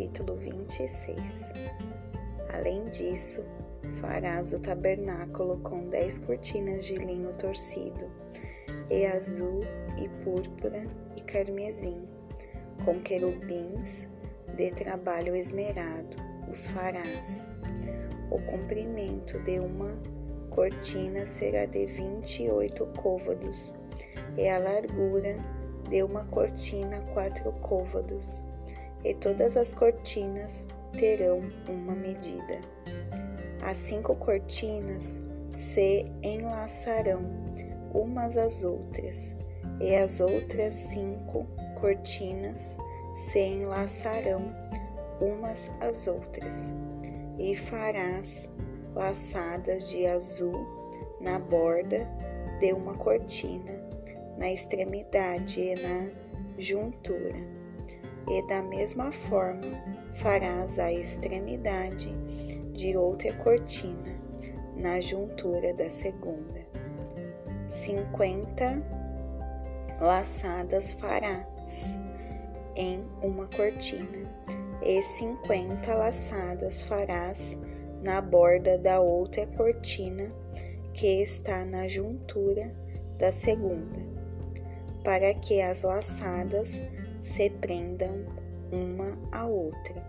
capítulo 26. Além disso, farás o tabernáculo com dez cortinas de linho torcido, e azul, e púrpura, e carmesim, com querubins de trabalho esmerado, os farás. O comprimento de uma cortina será de vinte e oito côvados, e a largura de uma cortina quatro côvados, e todas as cortinas terão uma medida. As cinco cortinas se enlaçarão umas às outras, e as outras cinco cortinas se enlaçarão umas às outras, e farás laçadas de azul na borda de uma cortina, na extremidade e na juntura. E da mesma forma farás a extremidade de outra cortina, na juntura da segunda. Cinquenta laçadas farás em uma cortina, e cinquenta laçadas farás na borda da outra cortina que está na juntura da segunda, para que as laçadas se prendam uma à outra.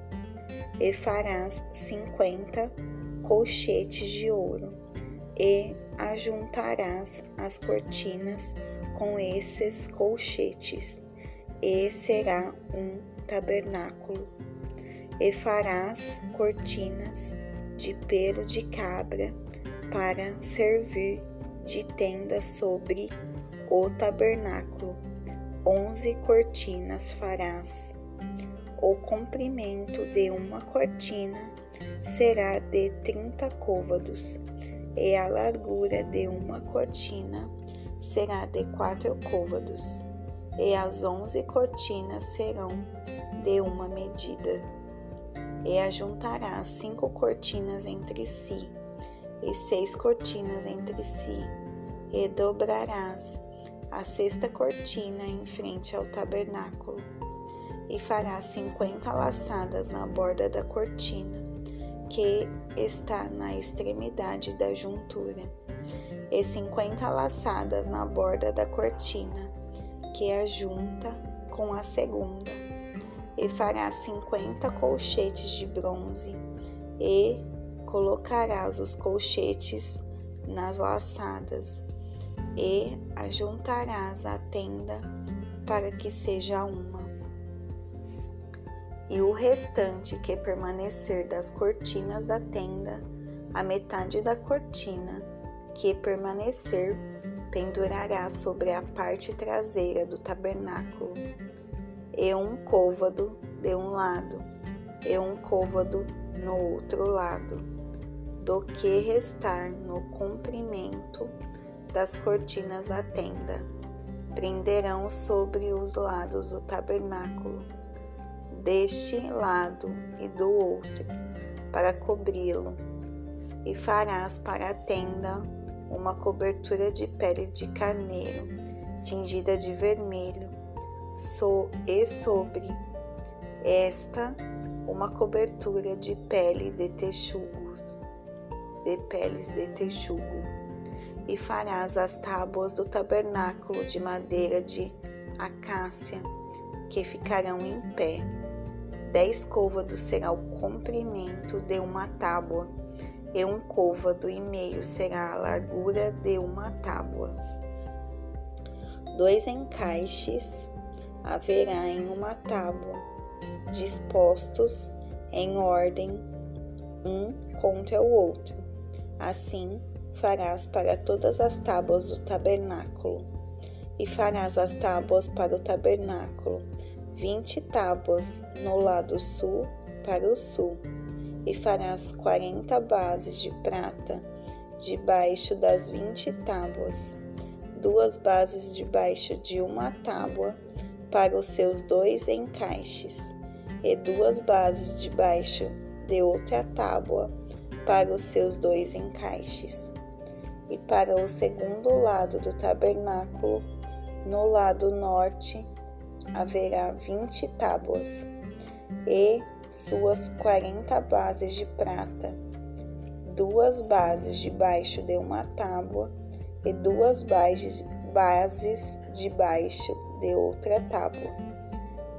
E farás cinquenta colchetes de ouro, e ajuntarás as cortinas com esses colchetes, e será um tabernáculo. E farás cortinas de pelo de cabra para servir de tenda sobre o tabernáculo. Onze cortinas farás. O comprimento de uma cortina será de trinta côvados, e a largura de uma cortina será de quatro côvados, e as onze cortinas serão de uma medida e ajuntarás cinco cortinas entre si, e seis cortinas entre si, e dobrarás a sexta cortina em frente ao tabernáculo, e farás cinquenta laçadas na borda da cortina, que está na extremidade da juntura, e cinquenta laçadas na borda da cortina, que a junta com a segunda e farás cinquenta colchetes de bronze, e colocarás os colchetes nas laçadas, e ajuntarás a tenda para que seja uma. E o restante que permanecer das cortinas da tenda, a metade da cortina que permanecer, pendurará sobre a parte traseira do tabernáculo e um côvado de um lado e um côvado no outro lado, do que restar no comprimento das cortinas da tenda. Prenderão sobre os lados do tabernáculo, deste lado e do outro, para cobri-lo, e farás para a tenda uma cobertura de pele de carneiro, tingida de vermelho, e sobre esta uma cobertura de pele de texugos, de peles de texugo, e farás as tábuas do tabernáculo de madeira de acácia, que ficarão em pé. Dez côvados será o comprimento de uma tábua, e um côvado e meio será a largura de uma tábua. Dois encaixes haverá em uma tábua, dispostos em ordem um contra o outro. Assim farás para todas as tábuas do tabernáculo, e farás as tábuas para o tabernáculo, vinte tábuas no lado sul para o sul, e farás quarenta bases de prata debaixo das vinte tábuas, duas bases debaixo de uma tábua para os seus dois encaixes, e duas bases debaixo de outra tábua para os seus dois encaixes. E para o segundo lado do tabernáculo, no lado norte, haverá vinte tábuas, e suas quarenta bases de prata, duas bases debaixo de uma tábua e duas bases, bases debaixo de outra tábua.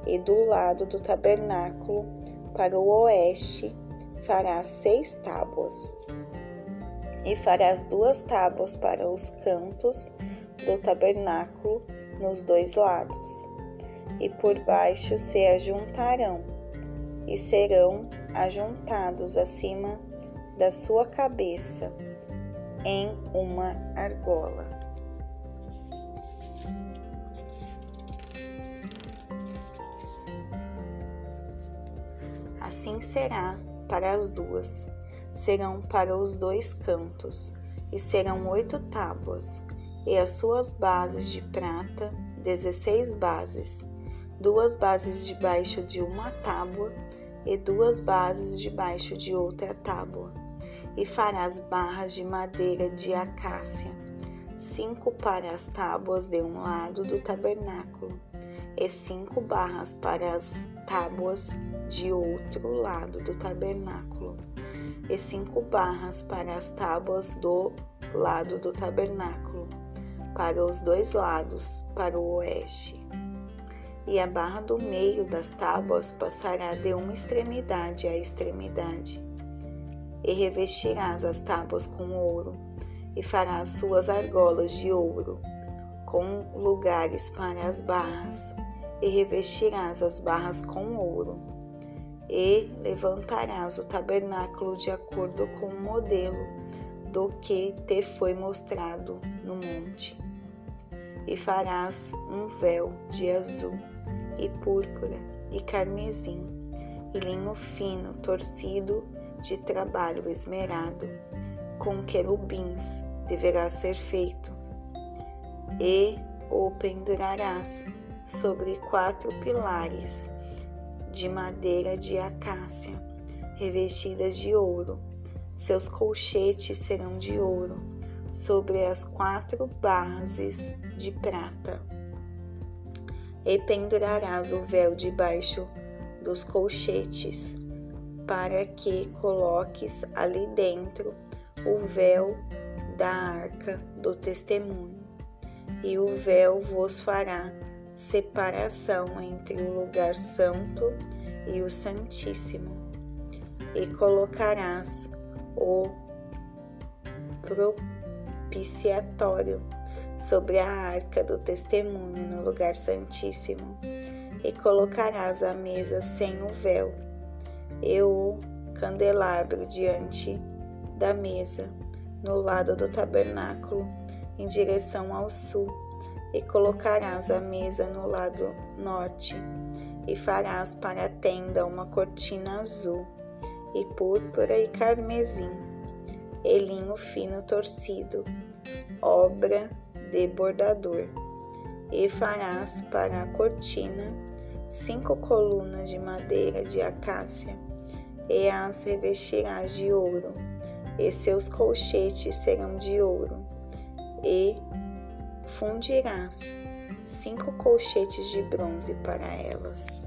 E do lado do tabernáculo, para o oeste, farás seis tábuas. E farás duas tábuas para os cantos do tabernáculo nos dois lados. E por baixo se ajuntarão e serão ajuntados acima da sua cabeça em uma argola. Assim será para as duas, serão para os dois cantos, e serão oito tábuas, e as suas bases de prata, dezesseis bases, duas bases debaixo de uma tábua e duas bases debaixo de outra tábua, e farás barras de madeira de acácia, cinco para as tábuas de um lado do tabernáculo, e cinco barras para as tábuas de outro lado do tabernáculo, e cinco barras para as tábuas do lado do tabernáculo, para os dois lados, para o oeste e a barra do meio das tábuas passará de uma extremidade à extremidade. E revestirás as tábuas com ouro, e farás suas argolas de ouro, com lugares para as barras, e revestirás as barras com ouro. E levantarás o tabernáculo de acordo com o modelo do que te foi mostrado no monte. E farás um véu de azul e púrpura e carmesim, e linho fino torcido de trabalho esmerado, com querubins deverá ser feito, e o pendurarás sobre quatro pilares de madeira de acácia, revestidas de ouro. Seus colchetes serão de ouro, sobre as quatro bases de prata e pendurarás o véu debaixo dos colchetes, para que coloques ali dentro o véu da arca do testemunho, e o véu vos fará separação entre o lugar santo e o santíssimo, e colocarás o propiciatório sobre a arca do testemunho no lugar santíssimo, e colocarás a mesa sem o véu, e o candelabro diante da mesa, no lado do tabernáculo, em direção ao sul, e colocarás a mesa no lado norte, e farás para a tenda uma cortina azul, e púrpura e carmesim, e linho fino torcido, obra de bordador, e farás para a cortina cinco colunas de madeira de acácia, e as revestirás de ouro, e seus colchetes serão de ouro, e fundirás cinco colchetes de bronze para elas.